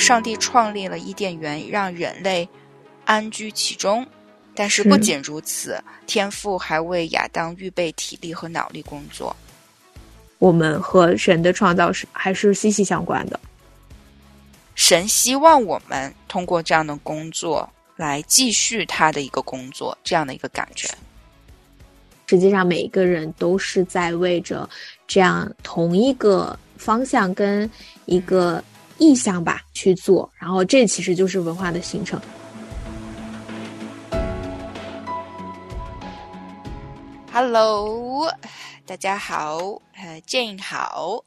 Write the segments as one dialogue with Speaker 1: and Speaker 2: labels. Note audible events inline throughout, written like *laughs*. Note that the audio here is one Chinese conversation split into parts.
Speaker 1: 上帝创立了伊甸园，让人类安居其中。但是不仅如此，天父还为亚当预备体力和脑力工作。
Speaker 2: 我们和神的创造是还是息息相关的。
Speaker 1: 神希望我们通过这样的工作来继续他的一个工作，这样的一个感觉。
Speaker 2: 实际上，每一个人都是在为着这样同一个方向跟一个意向吧去做，然后这其实就是文化的形成。
Speaker 1: Hello，大家好，呃，Jane 好，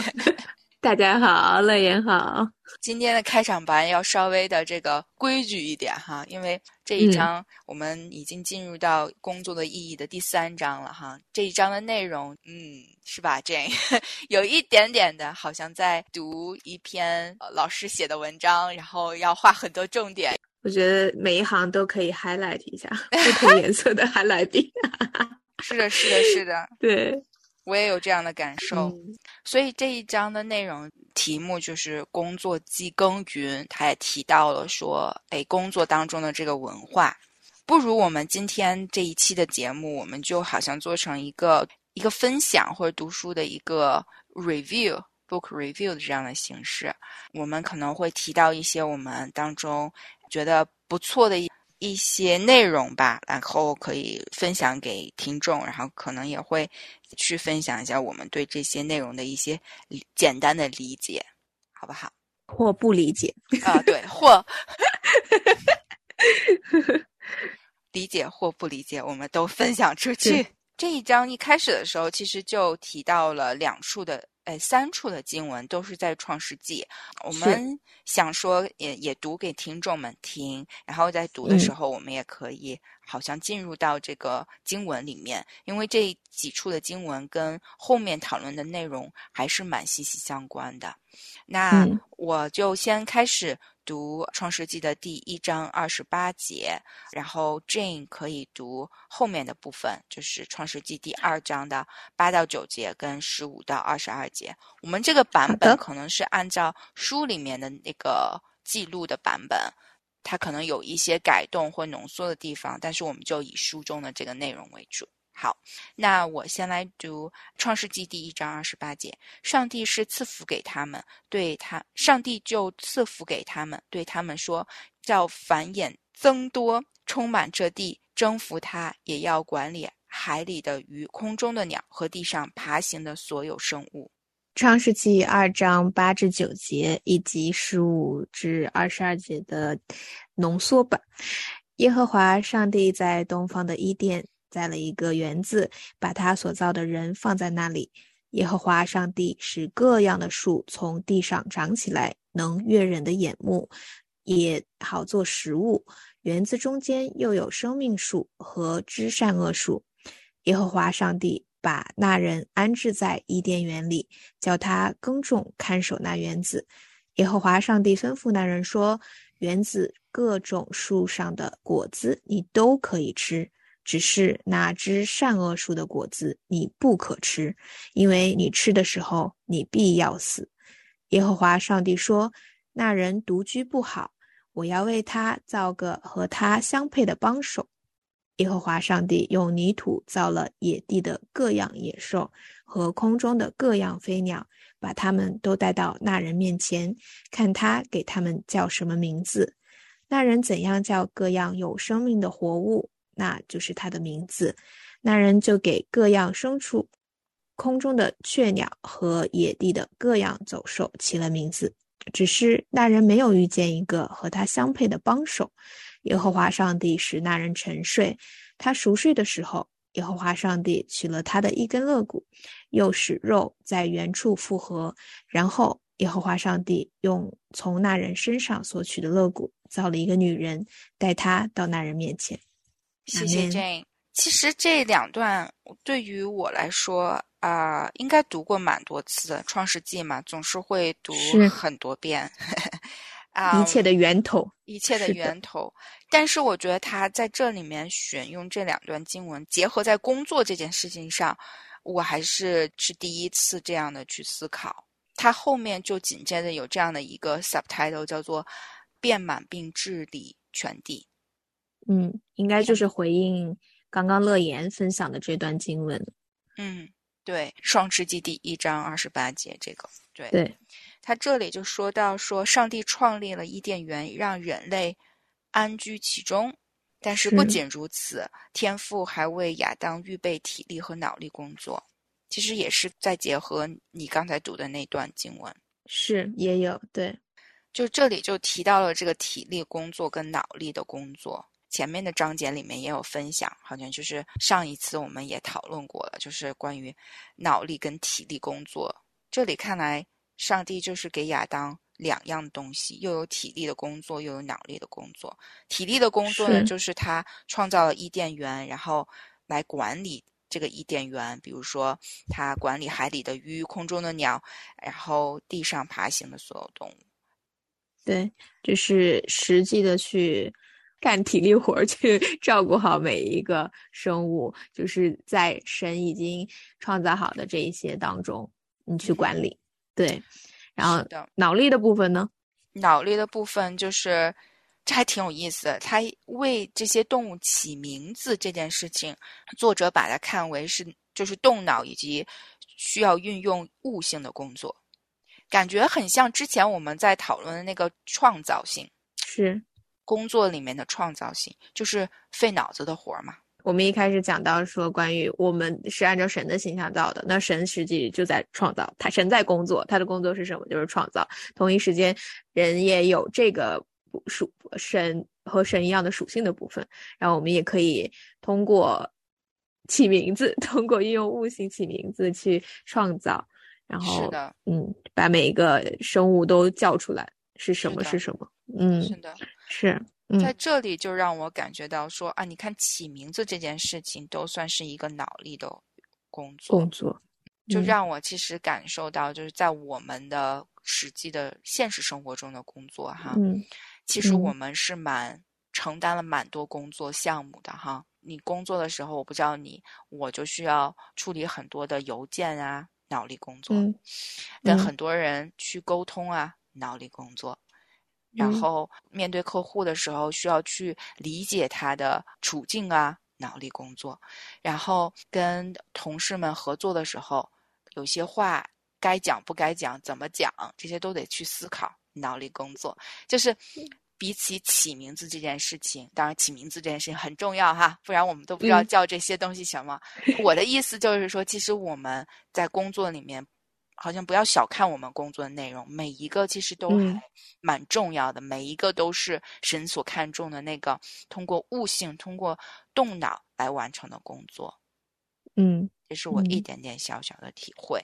Speaker 1: *laughs*
Speaker 2: 大家好，乐言好。
Speaker 1: 今天的开场白要稍微的这个规矩一点哈，因为这一章我们已经进入到工作的意义的第三章了哈。这一章的内容，嗯，是吧？Jane *laughs* 有一点点的，好像在读一篇老师写的文章，然后要画很多重点。
Speaker 2: 我觉得每一行都可以 highlight 一下不同颜色的 highlight 笔。*laughs*
Speaker 1: 是的，是的，是的，
Speaker 2: 对
Speaker 1: 我也有这样的感受。所以这一章的内容题目就是“工作即耕耘”，他也提到了说，哎，工作当中的这个文化，不如我们今天这一期的节目，我们就好像做成一个一个分享或者读书的一个 review。book review 的这样的形式，我们可能会提到一些我们当中觉得不错的一一些内容吧，然后可以分享给听众，然后可能也会去分享一下我们对这些内容的一些简单的理解，好不好？
Speaker 2: 或不理解
Speaker 1: 啊？对，或 *laughs* 理解或不理解，我们都分享出去。这一章一开始的时候，其实就提到了两处的。哎，三处的经文都是在创世纪。我们想说，也也读给听众们听，然后在读的时候，我们也可以好像进入到这个经文里面，因为这几处的经文跟后面讨论的内容还是蛮息息相关的。那我就先开始。读《创世纪》的第一章二十八节，然后 Jane 可以读后面的部分，就是《创世纪》第二章的八到九节跟十五到二十二节。我们这个版本可能是按照书里面的那个记录的版本，它可能有一些改动或浓缩的地方，但是我们就以书中的这个内容为主。好，那我先来读《创世纪》第一章二十八节。上帝是赐福给他们，对他，上帝就赐福给他们，对他们说：“叫繁衍增多，充满这地，征服它，也要管理海里的鱼、空中的鸟和地上爬行的所有生物。”
Speaker 2: 《创世纪》二章八至九节以及十五至二十二节的浓缩版。耶和华上帝在东方的伊甸。栽了一个园子，把他所造的人放在那里。耶和华上帝使各样的树从地上长起来，能悦人的眼目，也好做食物。园子中间又有生命树和知善恶树。耶和华上帝把那人安置在伊甸园里，叫他耕种看守那园子。耶和华上帝吩咐那人说：“园子各种树上的果子，你都可以吃。”只是那只善恶树的果子你不可吃，因为你吃的时候你必要死。耶和华上帝说：“那人独居不好，我要为他造个和他相配的帮手。”耶和华上帝用泥土造了野地的各样野兽和空中的各样飞鸟，把他们都带到那人面前，看他给他们叫什么名字。那人怎样叫各样有生命的活物？那就是他的名字，那人就给各样牲畜、空中的雀鸟和野地的各样走兽起了名字。只是那人没有遇见一个和他相配的帮手。耶和华上帝使那人沉睡，他熟睡的时候，耶和华上帝取了他的一根肋骨，又使肉在原处复合。然后耶和华上帝用从那人身上所取的肋骨造了一个女人，带他到那人面前。
Speaker 1: 谢谢 Jane。其实这两段对于我来说啊，应该读过蛮多次的《创世纪》嘛，总是会读很多遍。*laughs* 啊，
Speaker 2: 一切的源头，
Speaker 1: 一切的源头。但是我觉得他在这里面选用这两段经文，结合在工作这件事情上，我还是是第一次这样的去思考。他后面就紧接着有这样的一个 subtitle，叫做“遍满并治理全地”。
Speaker 2: 嗯，应该就是回应刚刚乐言分享的这段经文。
Speaker 1: 嗯，对，《创世纪》第一章二十八节，这个对。
Speaker 2: 对，
Speaker 1: 他这里就说到说，上帝创立了伊甸园，让人类安居其中。但是不仅如此，天父还为亚当预备体力和脑力工作。其实也是在结合你刚才读的那段经文，
Speaker 2: 是也有对，
Speaker 1: 就这里就提到了这个体力工作跟脑力的工作。前面的章节里面也有分享，好像就是上一次我们也讨论过了，就是关于脑力跟体力工作。这里看来，上帝就是给亚当两样东西，又有体力的工作，又有脑力的工作。体力的工作呢，就是他创造了伊甸园，然后来管理。这个伊甸园，比如说，他管理海里的鱼、空中的鸟，然后地上爬行的所有动物。
Speaker 2: 对，就是实际的去干体力活，去 *laughs* 照顾好每一个生物，就是在神已经创造好的这一些当中，你去管理。对，然后脑力的部分呢？
Speaker 1: 脑力的部分就是。这还挺有意思的。他为这些动物起名字这件事情，作者把它看为是就是动脑以及需要运用悟性的工作，感觉很像之前我们在讨论的那个创造性，
Speaker 2: 是
Speaker 1: 工作里面的创造性，就是费脑子的活儿嘛。
Speaker 2: 我们一开始讲到说，关于我们是按照神的形象造的，那神实际就在创造，他神在工作，他的工作是什么？就是创造。同一时间，人也有这个。属神和神一样的属性的部分，然后我们也可以通过起名字，通过运用悟性起名字去创造，然后
Speaker 1: 是的，
Speaker 2: 嗯，把每一个生物都叫出来是什么是什么，嗯，
Speaker 1: 是的，
Speaker 2: 是
Speaker 1: 在这里就让我感觉到说啊，你看起名字这件事情都算是一个脑力的工作，
Speaker 2: 工作
Speaker 1: 就让我其实感受到就是在我们的实际的现实生活中的工作哈，
Speaker 2: 嗯。
Speaker 1: 其实我们是蛮承担了蛮多工作项目的哈。你工作的时候，我不知道你，我就需要处理很多的邮件啊，脑力工作；跟很多人去沟通啊，脑力工作；然后面对客户的时候，需要去理解他的处境啊，脑力工作；然后跟同事们合作的时候，有些话该讲不该讲，怎么讲，这些都得去思考。脑力工作就是比起起名字这件事情，当然起名字这件事情很重要哈，不然我们都不知道叫这些东西什么。我的意思就是说，其实我们在工作里面，好像不要小看我们工作的内容，每一个其实都还蛮重要的，每一个都是神所看重的那个通过悟性、通过动脑来完成的工作。
Speaker 2: 嗯，
Speaker 1: 这是我一点点小小的体会。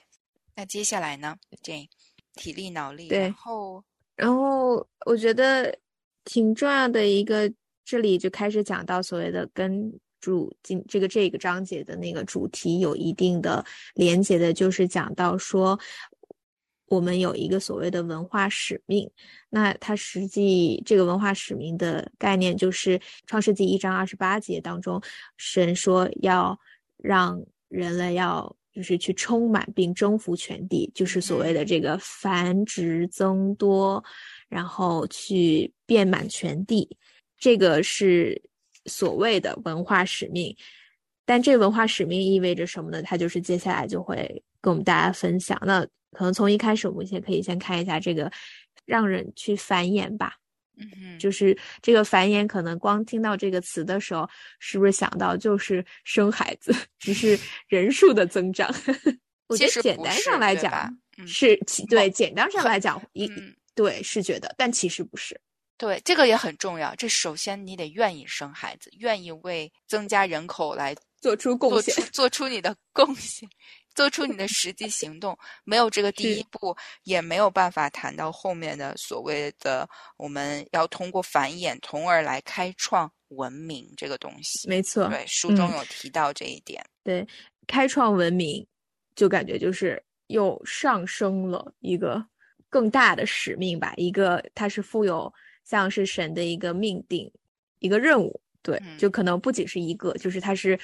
Speaker 1: 那接下来呢，这体力、脑力，然后。
Speaker 2: 然后我觉得挺重要的一个，这里就开始讲到所谓的跟主今这个这个章节的那个主题有一定的连接的，就是讲到说我们有一个所谓的文化使命。那它实际这个文化使命的概念，就是创世纪一章二十八节当中，神说要让人类要。就是去充满并征服全地，就是所谓的这个繁殖增多，然后去遍满全地，这个是所谓的文化使命。但这文化使命意味着什么呢？它就是接下来就会跟我们大家分享。那可能从一开始，我们先可以先看一下这个，让人去繁衍吧。
Speaker 1: 嗯，
Speaker 2: 就是这个繁衍，可能光听到这个词的时候，是不是想到就是生孩子，*laughs* 只是人数的增长？*laughs* 我觉得简单上来讲是，对，简单上来讲一对是觉得，但其实不是。
Speaker 1: 对，这个也很重要。这首先你得愿意生孩子，愿意为增加人口来
Speaker 2: 做出贡献，*laughs*
Speaker 1: 做出你的贡献。做出你的实际行动，没有这个第一步，也没有办法谈到后面的所谓的我们要通过繁衍，从而来开创文明这个东西。
Speaker 2: 没错，
Speaker 1: 对，书中有提到这一点。
Speaker 2: 对，开创文明，就感觉就是又上升了一个更大的使命吧，一个它是富有像是神的一个命定，一个任务。对，就可能不仅是一个，就是它是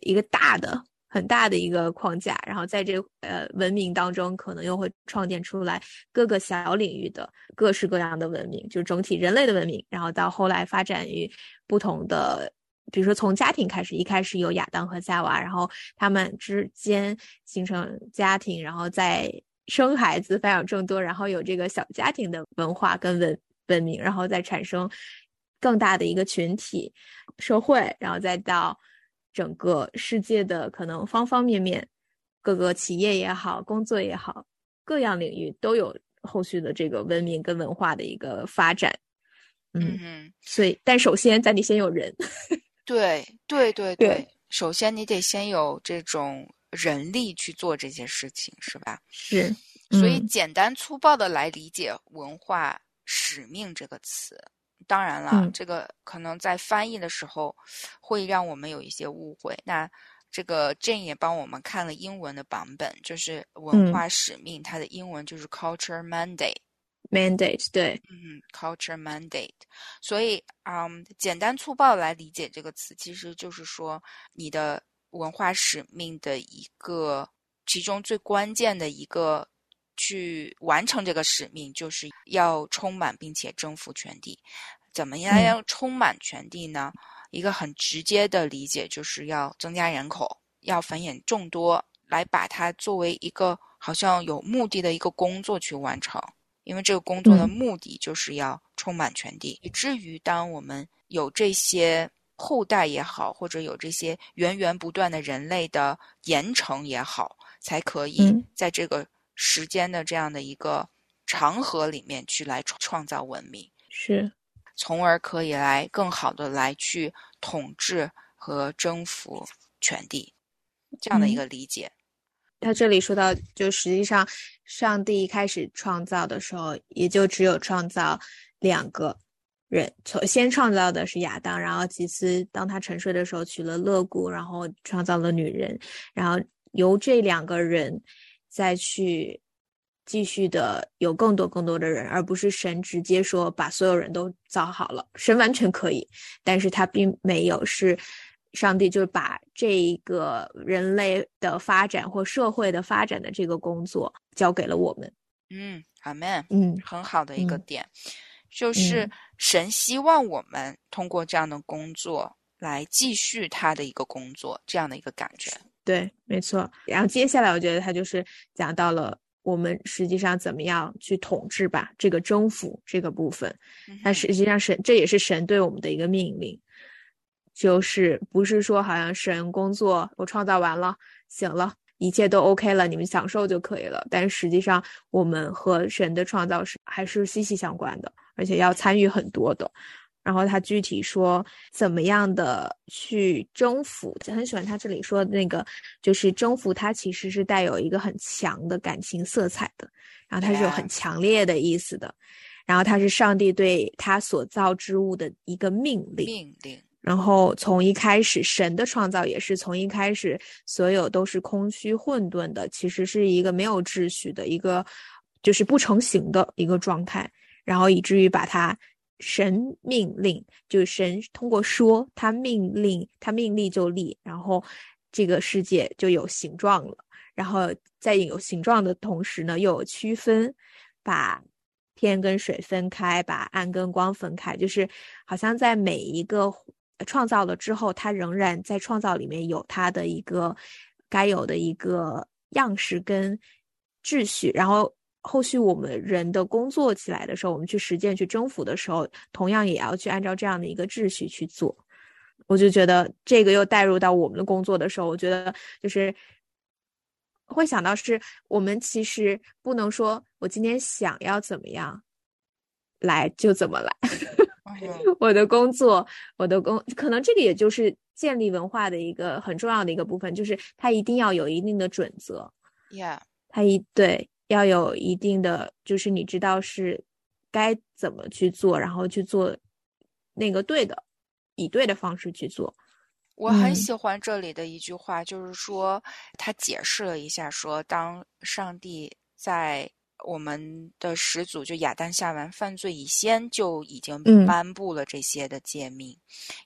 Speaker 2: 一个大的。很大的一个框架，然后在这呃文明当中，可能又会创建出来各个小领域的各式各样的文明，就是整体人类的文明，然后到后来发展于不同的，比如说从家庭开始，一开始有亚当和夏娃，然后他们之间形成家庭，然后再生孩子，*laughs* 繁衍众多，然后有这个小家庭的文化跟文文明，然后再产生更大的一个群体社会，然后再到。整个世界的可能方方面面，各个企业也好，工作也好，各样领域都有后续的这个文明跟文化的一个发展。
Speaker 1: 嗯，
Speaker 2: 所以，但首先咱得先有人。*laughs*
Speaker 1: 对对对对，首先你得先有这种人力去做这些事情，是吧？
Speaker 2: 是。
Speaker 1: 所以，简单粗暴的来理解“文化使命”这个词。当然了，这个可能在翻译的时候会让我们有一些误会。那这个 Jane 也帮我们看了英文的版本，就是文化使命，它的英文就是 culture mandate。
Speaker 2: mandate 对，
Speaker 1: 嗯，culture mandate。所以，嗯，简单粗暴来理解这个词，其实就是说你的文化使命的一个其中最关键的一个。去完成这个使命，就是要充满并且征服全地。怎么样要充满全地呢？一个很直接的理解，就是要增加人口，要繁衍众多，来把它作为一个好像有目的的一个工作去完成。因为这个工作的目的就是要充满全地，以至于当我们有这些后代也好，或者有这些源源不断的人类的延承也好，才可以在这个。时间的这样的一个长河里面去来创创造文明，
Speaker 2: 是，
Speaker 1: 从而可以来更好的来去统治和征服全地，这样的一个理解。
Speaker 2: 他这里说到，就实际上上帝一开始创造的时候，也就只有创造两个人，从先创造的是亚当，然后其次当他沉睡的时候娶了乐谷，然后创造了女人，然后由这两个人。再去继续的有更多更多的人，而不是神直接说把所有人都造好了。神完全可以，但是他并没有，是上帝就是把这一个人类的发展或社会的发展的这个工作交给了我们。
Speaker 1: 嗯，阿门。
Speaker 2: 嗯，
Speaker 1: 很好的一个点，就是神希望我们通过这样的工作来继续他的一个工作，这样的一个感觉。
Speaker 2: 对，没错。然后接下来，我觉得他就是讲到了我们实际上怎么样去统治吧，这个征服这个部分。那实际上神这也是神对我们的一个命令，就是不是说好像神工作我创造完了，行了，一切都 OK 了，你们享受就可以了。但实际上我们和神的创造是还是息息相关的，而且要参与很多的。然后他具体说怎么样的去征服，很喜欢他这里说的那个，就是征服它其实是带有一个很强的感情色彩的，然后它是有很强烈的意思的，然后它是上帝对他所造之物的一个命令。
Speaker 1: 命令。
Speaker 2: 然后从一开始，神的创造也是从一开始所有都是空虚混沌的，其实是一个没有秩序的一个，就是不成形的一个状态，然后以至于把它。神命令，就是神通过说，他命令，他命令就立，然后这个世界就有形状了。然后在有形状的同时呢，又有区分，把天跟水分开，把暗跟光分开，就是好像在每一个创造了之后，它仍然在创造里面有它的一个该有的一个样式跟秩序，然后。后续我们人的工作起来的时候，我们去实践、去征服的时候，同样也要去按照这样的一个秩序去做。我就觉得这个又带入到我们的工作的时候，我觉得就是会想到是我们其实不能说我今天想要怎么样来就怎么来。*laughs* 我的工作，我的工，可能这个也就是建立文化的一个很重要的一个部分，就是它一定要有一定的准则。
Speaker 1: Yeah，
Speaker 2: 它一对。要有一定的，就是你知道是该怎么去做，然后去做那个对的，以对的方式去做。
Speaker 1: 我很喜欢这里的一句话，就是说他解释了一下，说当上帝在我们的始祖就亚当夏娃犯罪以先就已经颁布了这些的诫命，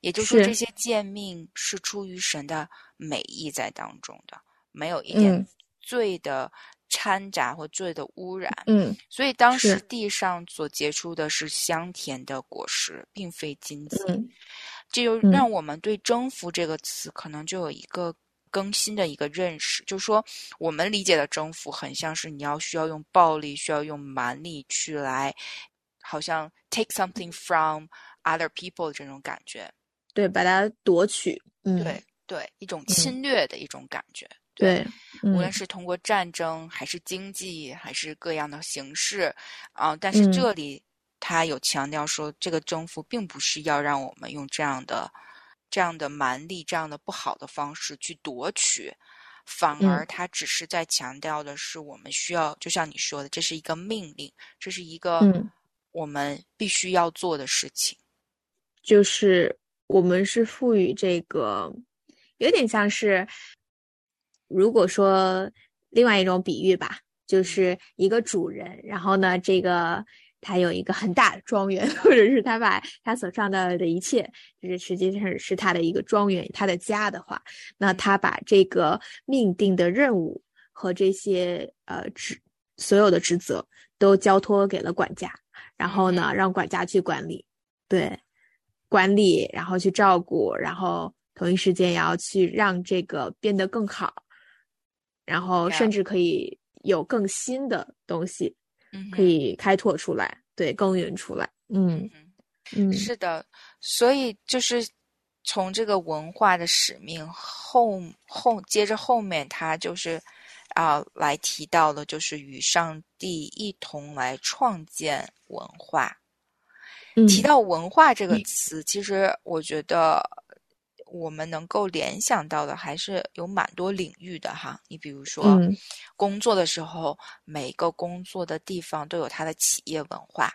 Speaker 1: 也就是说这些诫命是出于神的美意在当中的，没有一点罪的掺杂或罪的污染。
Speaker 2: 嗯，
Speaker 1: 所以当时地上所结出的是香甜的果实，并非荆棘。这就让我们对“征服”这个词可能就有一个更新的一个认识，就是说，我们理解的征服很像是你要需要用暴力、需要用蛮力去来，好像 take something from other people 这种感觉。
Speaker 2: 对，把它夺取。嗯，
Speaker 1: 对对，一种侵略的一种感觉。
Speaker 2: 对，
Speaker 1: 无论是通过战争，还是经济，还是各样的形式啊，但是这里。他有强调说，这个征服并不是要让我们用这样的、这样的蛮力、这样的不好的方式去夺取，反而他只是在强调的是，我们需要，就像你说的，这是一个命令，这是一个我们必须要做的事情。
Speaker 2: 就是我们是赋予这个，有点像是，如果说另外一种比喻吧，就是一个主人，然后呢，这个。他有一个很大的庄园，*laughs* 或者是他把他所创造的一切，就是实际上是他的一个庄园，他的家的话，那他把这个命定的任务和这些呃职所有的职责都交托给了管家，然后呢，让管家去管理，对，管理，然后去照顾，然后同一时间也要去让这个变得更好，然后甚至可以有更新的东西。可以开拓出来，对，耕耘出来。嗯嗯，
Speaker 1: 是的，所以就是从这个文化的使命后后接着后面，他就是啊来提到了，就是与上帝一同来创建文化。提到文化这个词，其实我觉得。我们能够联想到的还是有蛮多领域的哈，你比如说，工作的时候，每个工作的地方都有它的企业文化，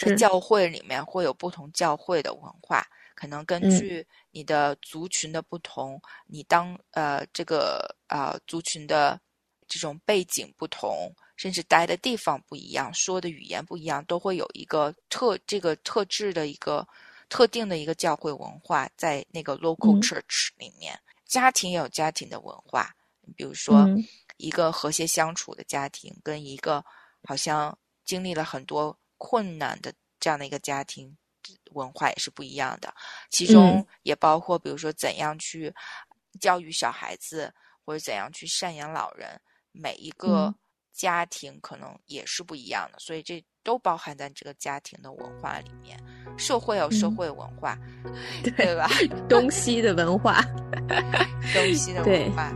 Speaker 1: 在教会里面会有不同教会的文化，可能根据你的族群的不同，你当呃这个呃族群的这种背景不同，甚至待的地方不一样，说的语言不一样，都会有一个特这个特质的一个。特定的一个教会文化在那个 local church 里面，家庭也有家庭的文化。比如说，一个和谐相处的家庭，跟一个好像经历了很多困难的这样的一个家庭文化也是不一样的。其中也包括，比如说怎样去教育小孩子，或者怎样去赡养老人，每一个家庭可能也是不一样的。所以这。都包含在这个家庭的文化里面，社会有社会文化，*laughs* 对吧？
Speaker 2: 东西的文化，*laughs*
Speaker 1: 东西的文化。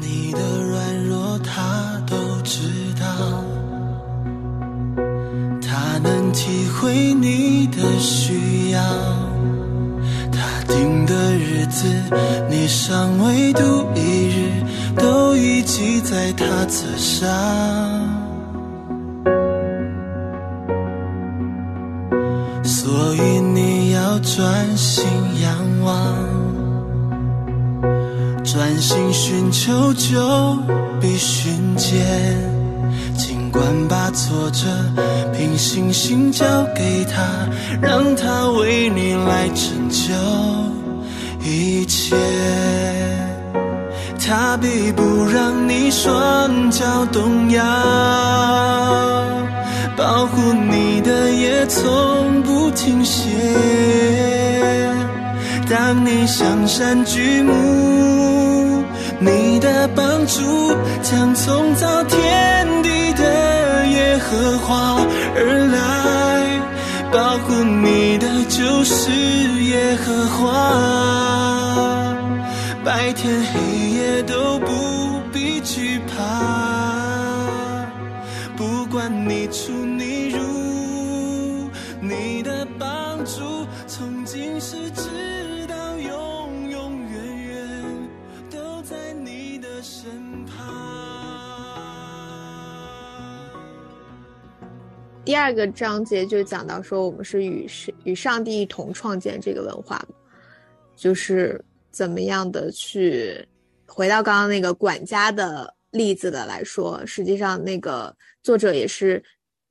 Speaker 3: 你的软弱他都知道，他能体会你的需要，他定的子你尚未度一日。都已记在他册上，所以你要专心仰望，专心寻求就必寻见。尽管把挫折凭信心交给他，让他为你来拯救一切。他必不让你双脚动摇，保护你的也从不停歇。当你向山举目，你的帮助将从造天地的耶和华而来，保护你的就是耶和华。白天黑夜都不必惧怕，不管你出
Speaker 2: 第二个章节就讲到说，我们是与与上帝一同创建这个文化，就是。怎么样的去回到刚刚那个管家的例子的来说，实际上那个作者也是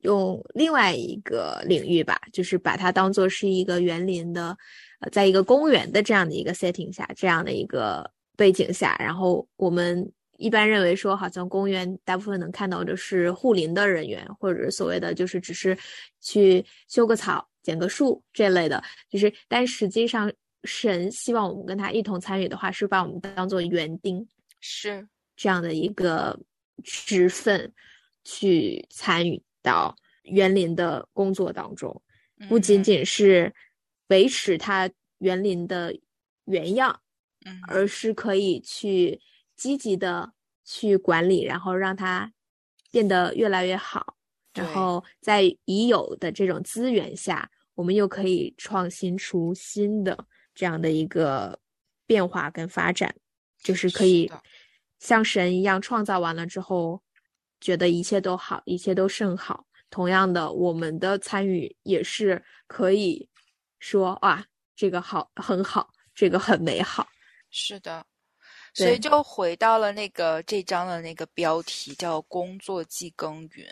Speaker 2: 用另外一个领域吧，就是把它当做是一个园林的，呃，在一个公园的这样的一个 setting 下，这样的一个背景下，然后我们一般认为说，好像公园大部分能看到的是护林的人员，或者所谓的就是只是去修个草、剪个树这类的，就是，但实际上神希望我们跟他一同参与的话，是把我们当做园丁，
Speaker 1: 是。
Speaker 2: 这样的一个职分去参与。到园林的工作当中，不仅仅是维持它园林的原样，
Speaker 1: 嗯，
Speaker 2: 而是可以去积极的去管理，然后让它变得越来越好。然后在已有的这种资源下，我们又可以创新出新的这样的一个变化跟发展，就是可以像神一样创造完了之后。觉得一切都好，一切都甚好。同样的，我们的参与也是可以说啊，这个好，很好，这个很美好。
Speaker 1: 是的，所以就回到了那个这章的那个标题，叫“工作即耕耘”。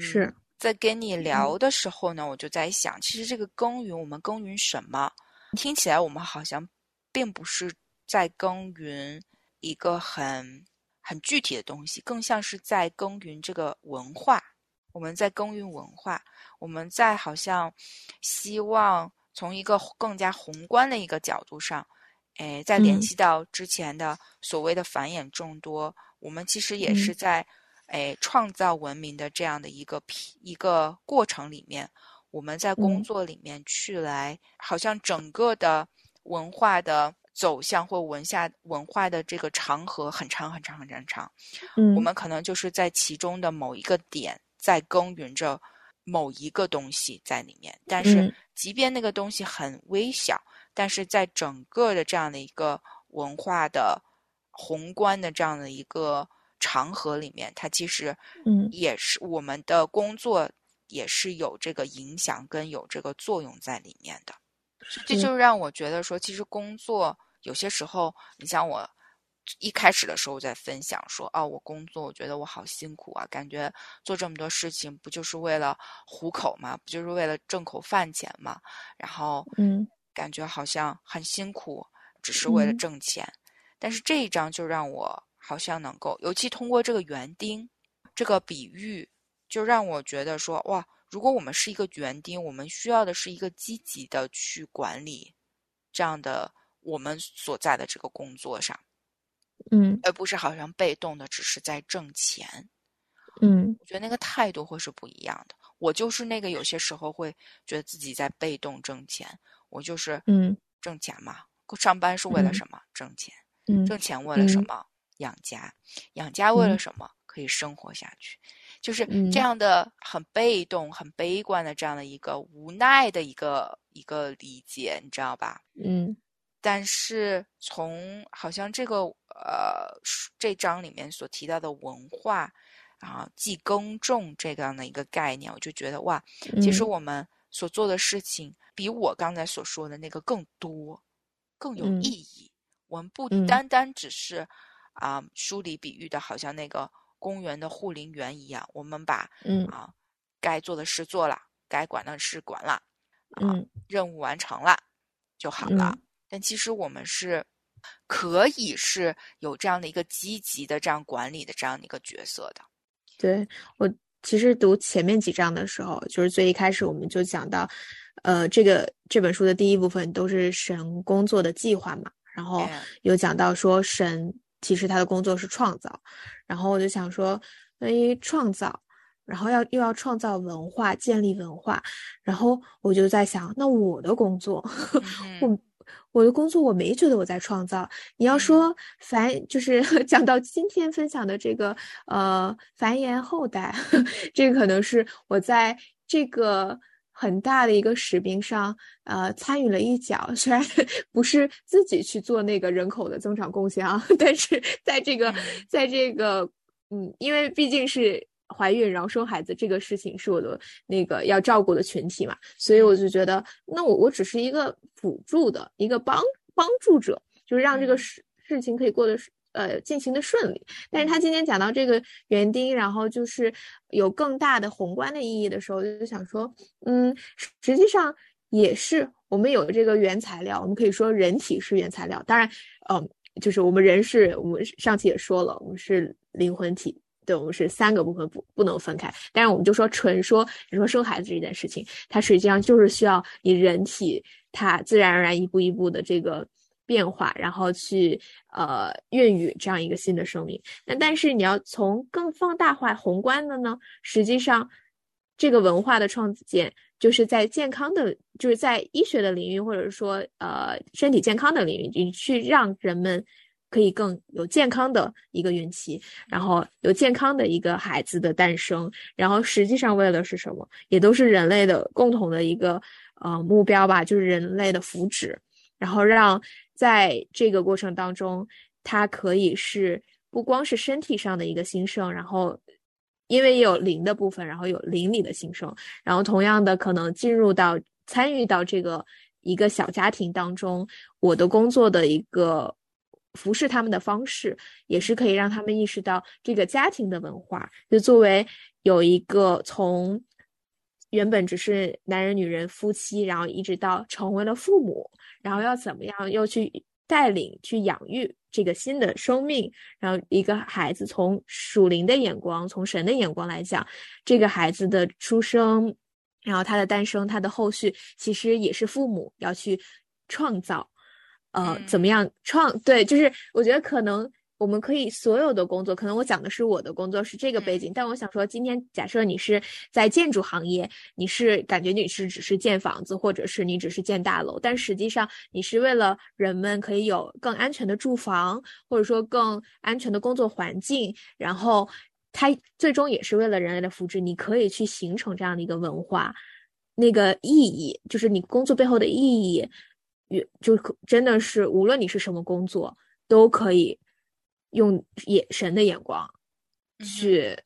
Speaker 2: 是
Speaker 1: 在跟你聊的时候呢，我就在想，其实这个耕耘，我们耕耘什么？听起来我们好像并不是在耕耘一个很。很具体的东西，更像是在耕耘这个文化。我们在耕耘文化，我们在好像希望从一个更加宏观的一个角度上，哎，再联系到之前的所谓的繁衍众多，我们其实也是在哎创造文明的这样的一个一个过程里面，我们在工作里面去来，好像整个的文化的。走向或文下文化的这个长河很长很长很长长，
Speaker 2: 嗯，
Speaker 1: 我们可能就是在其中的某一个点在耕耘着某一个东西在里面，但是即便那个东西很微小，但是在整个的这样的一个文化的宏观的这样的一个长河里面，它其实
Speaker 2: 嗯
Speaker 1: 也是我们的工作也是有这个影响跟有这个作用在里面的，这就让我觉得说，其实工作。有些时候，你像我一开始的时候在分享说，哦，我工作，我觉得我好辛苦啊，感觉做这么多事情不就是为了糊口吗？不就是为了挣口饭钱吗？然后，
Speaker 2: 嗯，
Speaker 1: 感觉好像很辛苦，只是为了挣钱。但是这一章就让我好像能够，尤其通过这个园丁这个比喻，就让我觉得说，哇，如果我们是一个园丁，我们需要的是一个积极的去管理这样的。我们所在的这个工作上，
Speaker 2: 嗯，
Speaker 1: 而不是好像被动的只是在挣钱，
Speaker 2: 嗯，
Speaker 1: 我觉得那个态度会是不一样的。我就是那个有些时候会觉得自己在被动挣钱，我就是
Speaker 2: 嗯
Speaker 1: 挣钱嘛，上班是为了什么？挣钱，
Speaker 2: 嗯，
Speaker 1: 挣钱为了什么？养家，养家为了什么？可以生活下去，就是这样的很被动、很悲观的这样的一个无奈的一个一个理解，你知道吧？
Speaker 2: 嗯。
Speaker 1: 但是从好像这个呃这章里面所提到的文化啊，即耕种这样的一个概念，我就觉得哇，其实我们所做的事情比我刚才所说的那个更多，更有意义。我们不单单只是啊书里比喻的，好像那个公园的护林员一样，我们把啊该做的事做了，该管的事管了，啊任务完成了就好了。但其实我们是可以是有这样的一个积极的这样管理的这样的一个角色的。
Speaker 2: 对我其实读前面几章的时候，就是最一开始我们就讲到，呃，这个这本书的第一部分都是神工作的计划嘛，然后有讲到说神其实他的工作是创造，然后我就想说，关于创造，然后要又要创造文化，建立文化，然后我就在想，那我的工作，我。*laughs* 我的工作我没觉得我在创造。你要说繁，就是 *laughs* 讲到今天分享的这个呃繁衍后代，这个可能是我在这个很大的一个使命上呃参与了一脚。虽然 *laughs* 不是自己去做那个人口的增长贡献啊，*laughs* 但是在这个在这个嗯，因为毕竟是。怀孕然后生孩子这个事情是我的那个要照顾的群体嘛，所以我就觉得，那我我只是一个辅助的一个帮帮助者，就是让这个事事情可以过得呃进行的顺利。但是他今天讲到这个园丁，然后就是有更大的宏观的意义的时候，就想说，嗯，实际上也是我们有这个原材料，我们可以说人体是原材料。当然，嗯，就是我们人是我们上期也说了，我们是灵魂体。对我们是三个部分不不能分开，但是我们就说纯说你说生孩子这件事情，它实际上就是需要你人体它自然而然一步一步的这个变化，然后去呃孕育这样一个新的生命。那但是你要从更放大化宏观的呢，实际上这个文化的创建就是在健康的，就是在医学的领域或者说呃身体健康的领域，你去让人们。可以更有健康的一个孕期，然后有健康的一个孩子的诞生，然后实际上为了是什么，也都是人类的共同的一个呃目标吧，就是人类的福祉。然后让在这个过程当中，它可以是不光是身体上的一个新生，然后因为有灵的部分，然后有灵里的新生，然后同样的可能进入到参与到这个一个小家庭当中，我的工作的一个。服侍他们的方式，也是可以让他们意识到这个家庭的文化。就作为有一个从原本只是男人、女人、夫妻，然后一直到成为了父母，然后要怎么样又去带领、去养育这个新的生命。然后一个孩子从属灵的眼光、从神的眼光来讲，这个孩子的出生，然后他的诞生、他的后续，其实也是父母要去创造。呃，怎么样创？对，就是我觉得可能我们可以所有的工作，可能我讲的是我的工作是这个背景，但我想说，今天假设你是在建筑行业，你是感觉你是只是建房子，或者是你只是建大楼，但实际上你是为了人们可以有更安全的住房，或者说更安全的工作环境，然后它最终也是为了人类的福祉，你可以去形成这样的一个文化，那个意义就是你工作背后的意义。也就真的是，无论你是什么工作，都可以用眼神的眼光去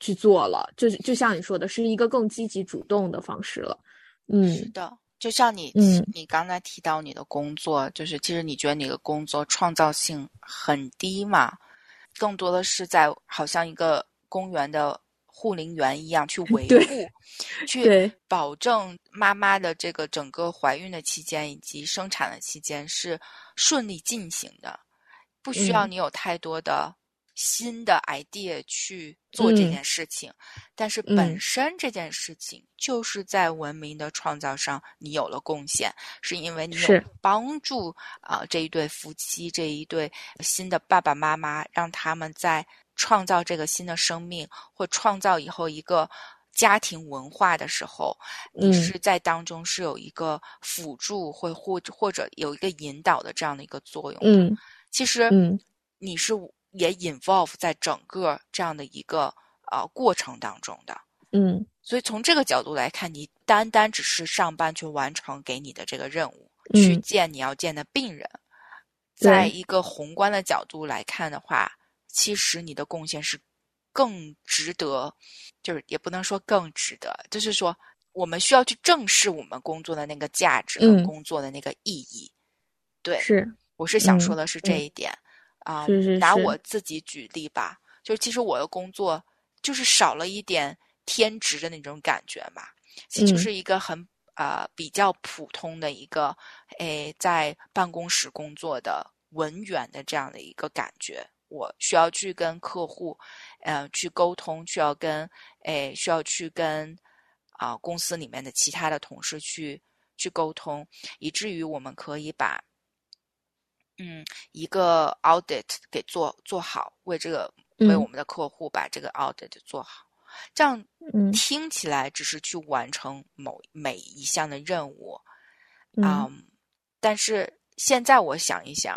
Speaker 2: 去做了。就就像你说的，是一个更积极主动的方式了。嗯，
Speaker 1: 是的，就像你，嗯，你刚才提到你的工作，就是其实你觉得你的工作创造性很低嘛？更多的是在好像一个公园的。护林员一样去 *laughs* 维护，*laughs* 去保证妈妈的这个整个怀孕的期间以及生产的期间是顺利进行的，不需要你有太多的新的 idea 去做这件事情。但是本身这件事情就是在文明的创造上你有了贡献，是因为你有帮助啊这一对夫妻这一对新的爸爸妈妈，让他们在。创造这个新的生命，或创造以后一个家庭文化的时候，你是在当中是有一个辅助，或或或者有一个引导的这样的一个作用。
Speaker 2: 嗯，
Speaker 1: 其实，你是也 involve 在整个这样的一个呃过程当中的。
Speaker 2: 嗯，
Speaker 1: 所以从这个角度来看，你单单只是上班去完成给你的这个任务，去见你要见的病人，在一个宏观的角度来看的话。其实你的贡献是更值得，就是也不能说更值得，就是说我们需要去正视我们工作的那个价值和工作的那个意义。对，
Speaker 2: 是，
Speaker 1: 我是想说的是这一点啊。
Speaker 2: 是是是。
Speaker 1: 拿我自己举例吧，就是其实我的工作就是少了一点天职的那种感觉嘛，其实就是一个很呃比较普通的一个诶在办公室工作的文员的这样的一个感觉。我需要去跟客户，呃，去沟通，需要跟，诶，需要去跟，啊，公司里面的其他的同事去去沟通，以至于我们可以把，嗯，一个 audit 给做做好，为这个为我们的客户把这个 audit 做好，这样听起来只是去完成某每一项的任务，
Speaker 2: 嗯，
Speaker 1: 但是现在我想一想，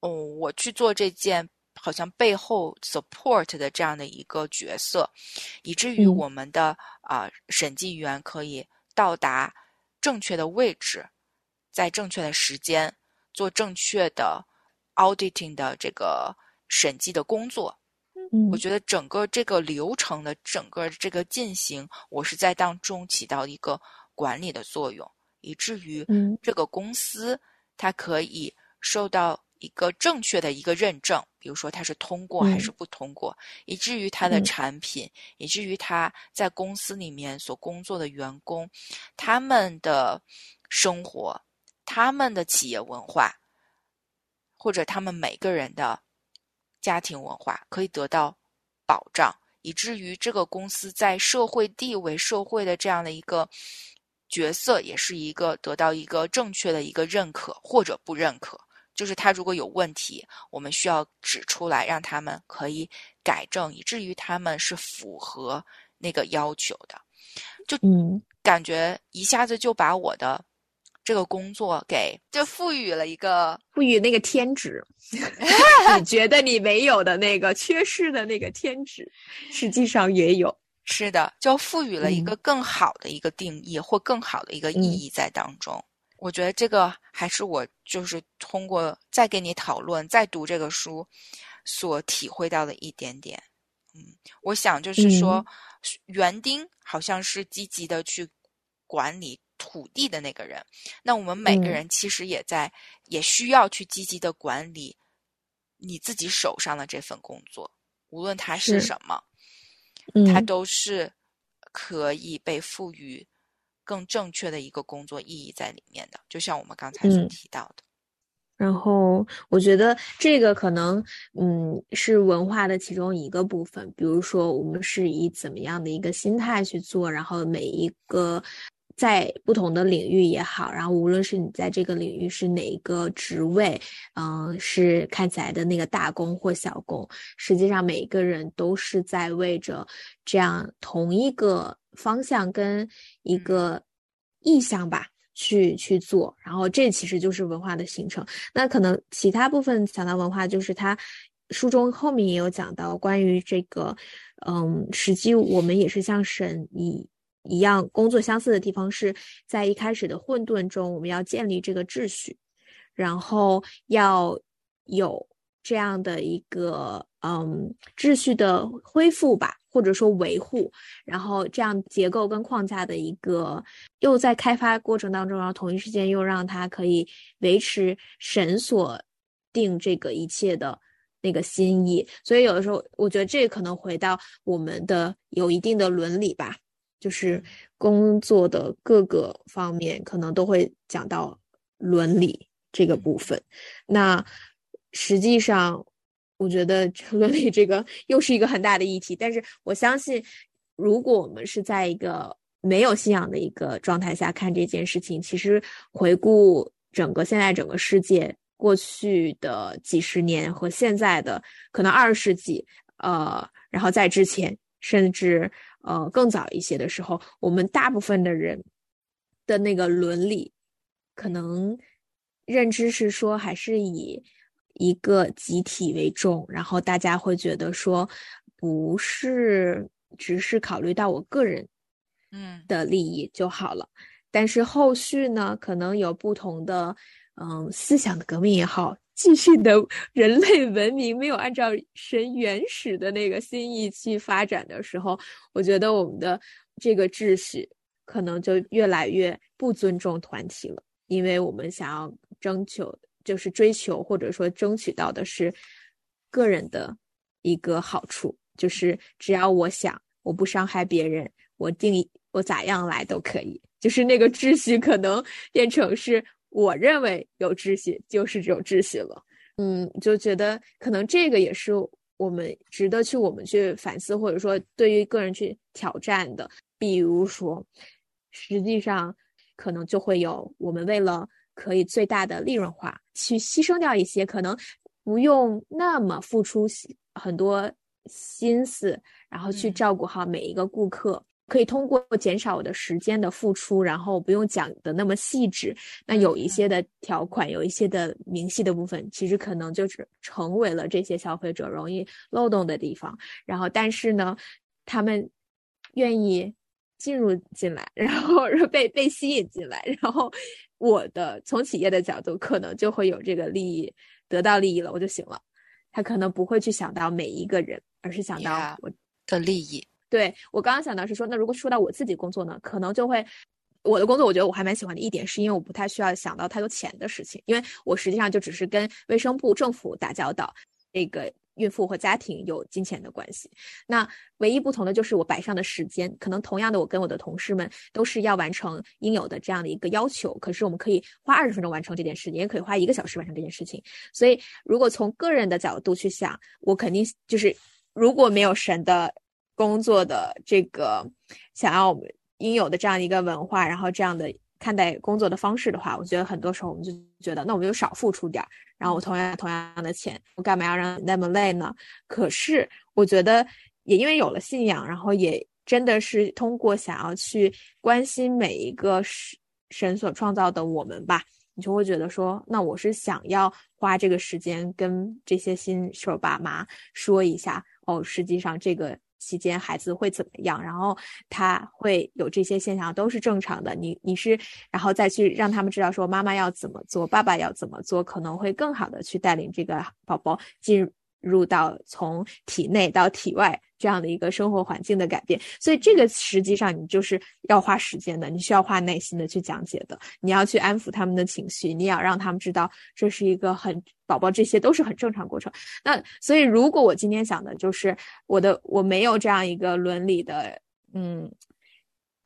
Speaker 1: 哦，我去做这件。好像背后 support 的这样的一个角色，以至于我们的啊审计员可以到达正确的位置，在正确的时间做正确的 auditing 的这个审计的工作。我觉得整个这个流程的整个这个进行，我是在当中起到一个管理的作用，以至于这个公司它可以受到。一个正确的一个认证，比如说它是通过还是不通过，以至于它的产品，以至于他在公司里面所工作的员工，他们的生活，他们的企业文化，或者他们每个人的家庭文化可以得到保障，以至于这个公司在社会地位、社会的这样的一个。角色也是一个得到一个正确的一个认可或者不认可，就是他如果有问题，我们需要指出来，让他们可以改正，以至于他们是符合那个要求的。就
Speaker 2: 嗯，
Speaker 1: 感觉一下子就把我的这个工作给就赋予了一个
Speaker 2: 赋予那个天职，*laughs* 你觉得你没有的那个缺失的那个天职，实际上也有。
Speaker 1: 是的，就赋予了一个更好的一个定义或更好的一个意义在当中。我觉得这个还是我就是通过再跟你讨论、再读这个书所体会到的一点点。嗯，我想就是说，园丁好像是积极的去管理土地的那个人，那我们每个人其实也在也需要去积极的管理你自己手上的这份工作，无论它是什么。它都是可以被赋予更正确的一个工作意义在里面的，就像我们刚才所提到的。
Speaker 2: 然后，我觉得这个可能，嗯，是文化的其中一个部分。比如说，我们是以怎么样的一个心态去做，然后每一个。在不同的领域也好，然后无论是你在这个领域是哪一个职位，嗯，是看起来的那个大工或小工，实际上每一个人都是在为着这样同一个方向跟一个意向吧去去做。然后这其实就是文化的形成。那可能其他部分讲到文化，就是他书中后面也有讲到关于这个，嗯，实际我们也是像神以。一样工作相似的地方是在一开始的混沌中，我们要建立这个秩序，然后要有这样的一个嗯秩序的恢复吧，或者说维护，然后这样结构跟框架的一个又在开发过程当中，然后同一时间又让它可以维持神所定这个一切的那个心意，所以有的时候我觉得这可能回到我们的有一定的伦理吧。就是工作的各个方面，可能都会讲到伦理这个部分。那实际上，我觉得伦理这个又是一个很大的议题。但是我相信，如果我们是在一个没有信仰的一个状态下看这件事情，其实回顾整个现在整个世界过去的几十年和现在的可能二十世纪，呃，然后在之前甚至。呃，更早一些的时候，我们大部分的人的那个伦理，可能认知是说，还是以一个集体为重，然后大家会觉得说，不是只是考虑到我个人，
Speaker 1: 嗯
Speaker 2: 的利益就好了。但是后续呢，可能有不同的，嗯，思想的革命也好。继续的人类文明没有按照神原始的那个心意去发展的时候，我觉得我们的这个秩序可能就越来越不尊重团体了，因为我们想要征求，就是追求或者说争取到的是个人的一个好处，就是只要我想，我不伤害别人，我定义我咋样来都可以，就是那个秩序可能变成是。我认为有秩序就是这种秩序了，嗯，就觉得可能这个也是我们值得去我们去反思，或者说对于个人去挑战的。比如说，实际上可能就会有我们为了可以最大的利润化，去牺牲掉一些可能不用那么付出很多心思，然后去照顾好每一个顾客。可以通过减少我的时间的付出，然后不用讲的那么细致。那有一些的条款，有一些的明细的部分，其实可能就是成为了这些消费者容易漏洞的地方。然后，但是呢，他们愿意进入进来，然后 *laughs* 被被吸引进来。然后，我的从企业的角度，可能就会有这个利益得到利益了，我就行了。他可能不会去想到每一个人，而是想到我
Speaker 1: 的利益。
Speaker 2: 对我刚刚想到是说，那如果说到我自己工作呢，可能就会我的工作，我觉得我还蛮喜欢的一点，是因为我不太需要想到太多钱的事情，因为我实际上就只是跟卫生部、政府打交道，这个孕妇和家庭有金钱的关系。那唯一不同的就是我摆上的时间，可能同样的，我跟我的同事们都是要完成应有的这样的一个要求，可是我们可以花二十分钟完成这件事情，也可以花一个小时完成这件事情。所以，如果从个人的角度去想，我肯定就是如果没有神的工作的这个想要。应有的这样一个文化，然后这样的看待工作的方式的话，我觉得很多时候我们就觉得，那我们就少付出点儿，然后我同样同样的钱，我干嘛要让你那么累呢？可是我觉得，也因为有了信仰，然后也真的是通过想要去关心每一个神神所创造的我们吧，你就会觉得说，那我是想要花这个时间跟这些新手爸妈说一下，哦，实际上这个。期间孩子会怎么样？然后他会有这些现象都是正常的。你你是然后再去让他们知道说妈妈要怎么做，爸爸要怎么做，可能会更好的去带领这个宝宝进入到从体内到体外。这样的一个生活环境的改变，所以这个实际上你就是要花时间的，你需要花耐心的去讲解的，你要去安抚他们的情绪，你要让他们知道这是一个很宝宝，这些都是很正常过程。那所以，如果我今天想的就是我的我没有这样一个伦理的，嗯，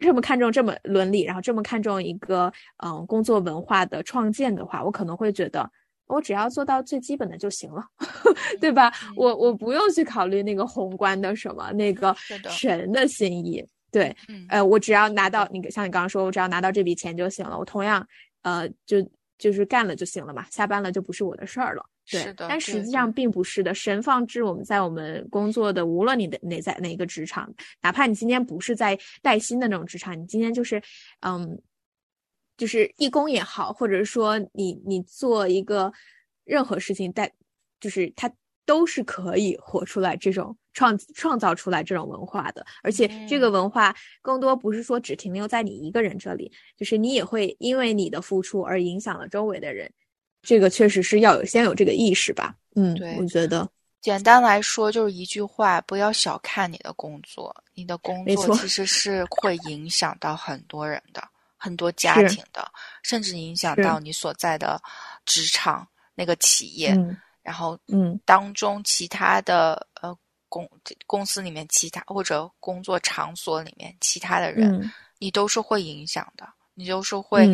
Speaker 2: 这么看重这么伦理，然后这么看重一个嗯工作文化的创建的话，我可能会觉得。我只要做到最基本的就行了，*laughs* 对吧？我我不用去考虑那个宏观的什么那个神的心意，对，呃，我只要拿到你像你刚刚说，我只要拿到这笔钱就行了。我同样，呃，就就是干了就行了嘛，下班了就不是我的事儿了。对，但实际上并不是的。神放置我们在我们工作的，无论你的哪在哪一个职场，哪怕你今天不是在带薪的那种职场，你今天就是，嗯。就是义工也好，或者说你你做一个任何事情，带就是它都是可以活出来这种创创造出来这种文化的，而且这个文化更多不是说只停留在你一个人这里，就是你也会因为你的付出而影响了周围的人，这个确实是要有先有这个意识吧。嗯，
Speaker 1: 对，
Speaker 2: 我觉得
Speaker 1: 简单来说就是一句话：不要小看你的工作，你的工作其实是会影响到很多人的。很多家庭的，甚至影响到你所在的职场那个企业，然后
Speaker 2: 嗯，
Speaker 1: 当中其他的呃公公司里面其他或者工作场所里面其他的人，你都是会影响的，你就是会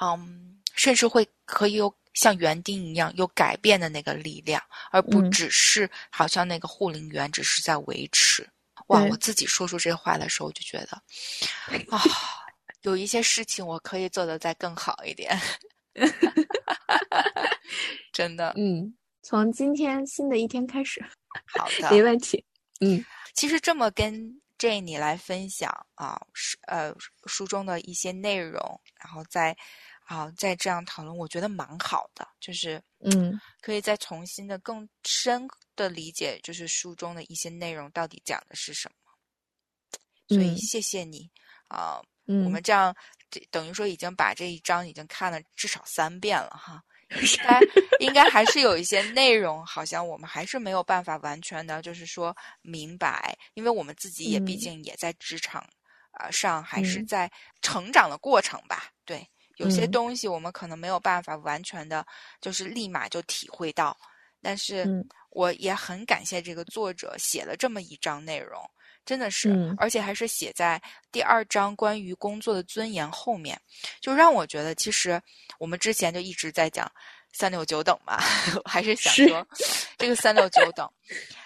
Speaker 1: 嗯，甚至会可以有像园丁一样有改变的那个力量，而不只是好像那个护林员只是在维持。哇，我自己说出这话的时候，就觉得 *laughs* 啊。有一些事情我可以做得再更好一点，真的。
Speaker 2: 嗯，从今天新的一天开始，
Speaker 1: 好的，
Speaker 2: 没问题。嗯，
Speaker 1: 其实这么跟 J 你来分享啊，书呃书中的一些内容，然后再啊再这样讨论，我觉得蛮好的，就是
Speaker 2: 嗯，
Speaker 1: 可以再重新的更深的理解，就是书中的一些内容到底讲的是什么。所以谢谢你啊。我们这样，这等于说已经把这一章已经看了至少三遍了哈，应该应该还是有一些内容，好像我们还是没有办法完全的，就是说明白，因为我们自己也毕竟也在职场啊上，还是在成长的过程吧。对，有些东西我们可能没有办法完全的，就是立马就体会到，但是我也很感谢这个作者写了这么一章内容。真的是，而且还是写在第二章关于工作的尊严后面，就让我觉得，其实我们之前就一直在讲三六九等嘛，*laughs* 还是想说这个三六九等。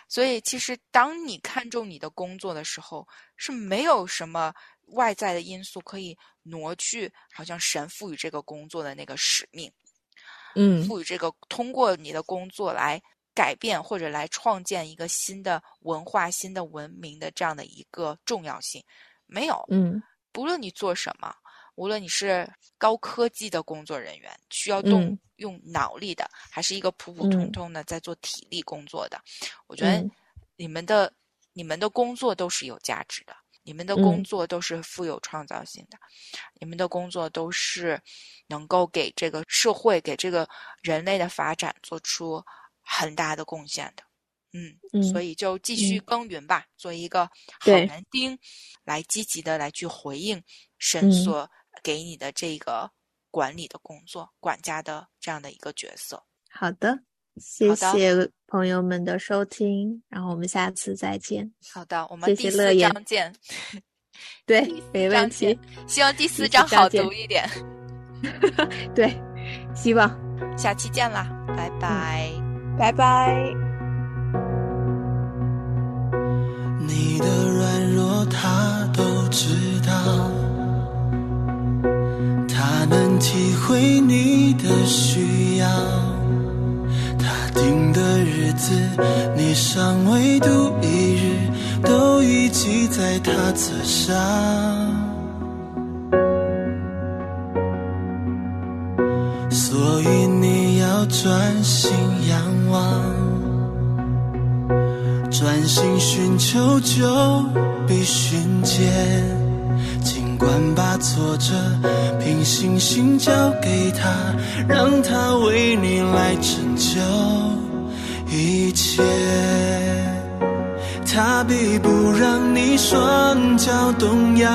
Speaker 1: 所以，其实当你看重你的工作的时候，是没有什么外在的因素可以挪去，好像神赋予这个工作的那个使命，
Speaker 2: 嗯，
Speaker 1: 赋予这个通过你的工作来。改变或者来创建一个新的文化、新的文明的这样的一个重要性，没有。
Speaker 2: 嗯，
Speaker 1: 不论你做什么，无论你是高科技的工作人员，需要动用脑力的，还是一个普普通通的在做体力工作的，我觉得你们的你们的工作都是有价值的，你们的工作都是富有创造性的，你们的工作都是能够给这个社会、给这个人类的发展做出。很大的贡献的，嗯，所以就继续耕耘吧，做一个好园丁，来积极的来去回应神所给你的这个管理的工作、管家的这样的一个角色。
Speaker 2: 好的，谢谢朋友们的收听，然后我们下次再见。
Speaker 1: 好的，我们第四章见。*laughs*
Speaker 2: 对没问题。
Speaker 1: 希望第四章好读一点。*laughs*
Speaker 2: 对，希望，
Speaker 1: 下期见啦，拜拜。
Speaker 2: 拜拜。
Speaker 3: 你的软弱他都知道，他能体会你的需要。他定的日子，你尚未度一日，都已记在他册上。专心仰望。专心寻求就必寻见，尽管把挫折凭信心交给他，让他为你来拯救一切。他必不让你双脚动摇，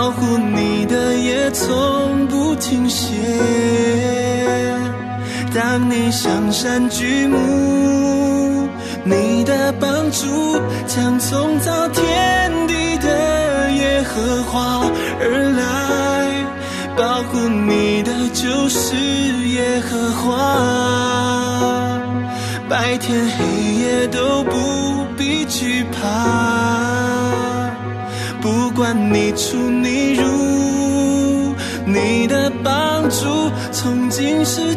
Speaker 3: 保护你的也从不停歇。当你向山举目，你的帮助将从造天地的耶和华而来，保护你的就是耶和华，白天黑夜都不必惧怕，你出你入，你的帮助从今世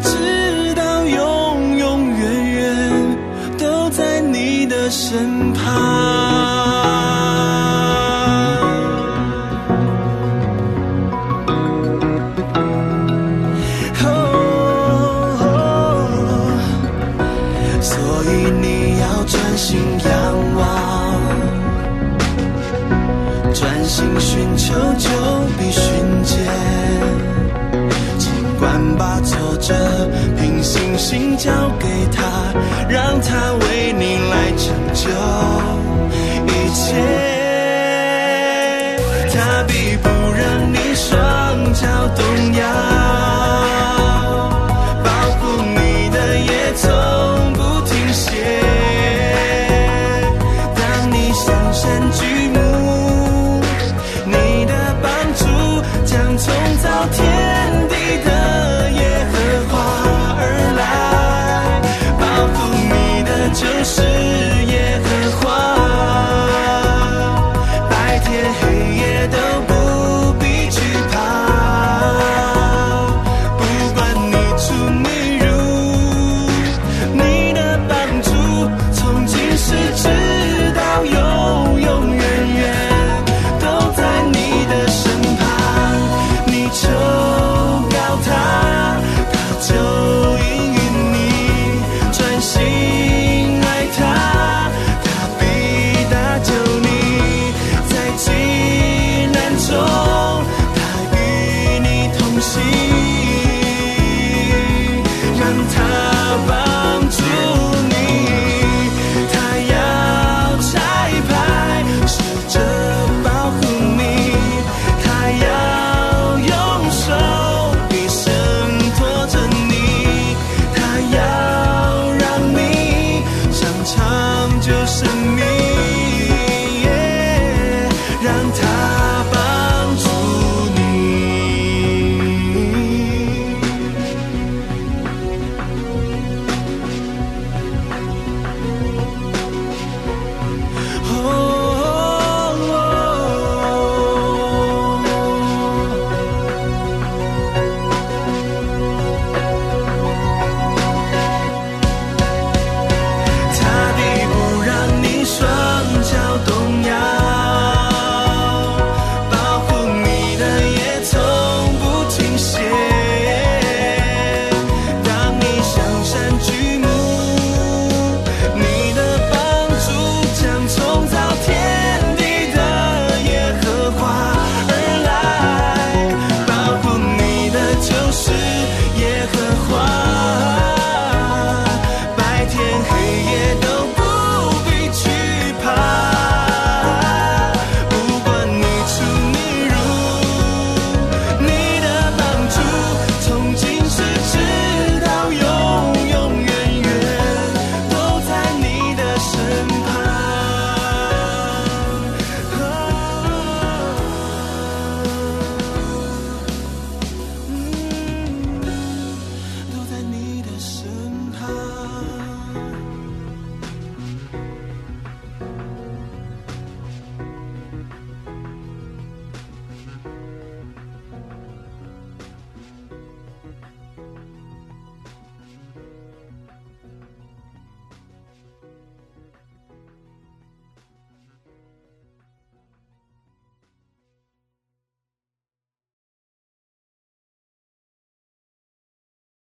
Speaker 3: 交给他，让他为你来拯救。